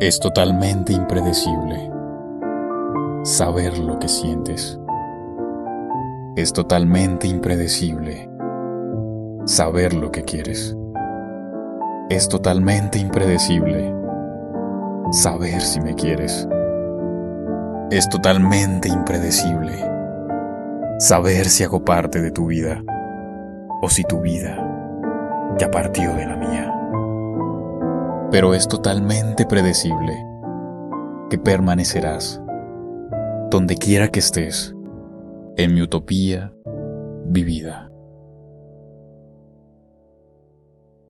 Es totalmente impredecible saber lo que sientes. Es totalmente impredecible saber lo que quieres. Es totalmente impredecible saber si me quieres. Es totalmente impredecible saber si hago parte de tu vida o si tu vida ya partió de la mía. Pero es totalmente predecible que permanecerás donde quiera que estés en mi utopía vivida.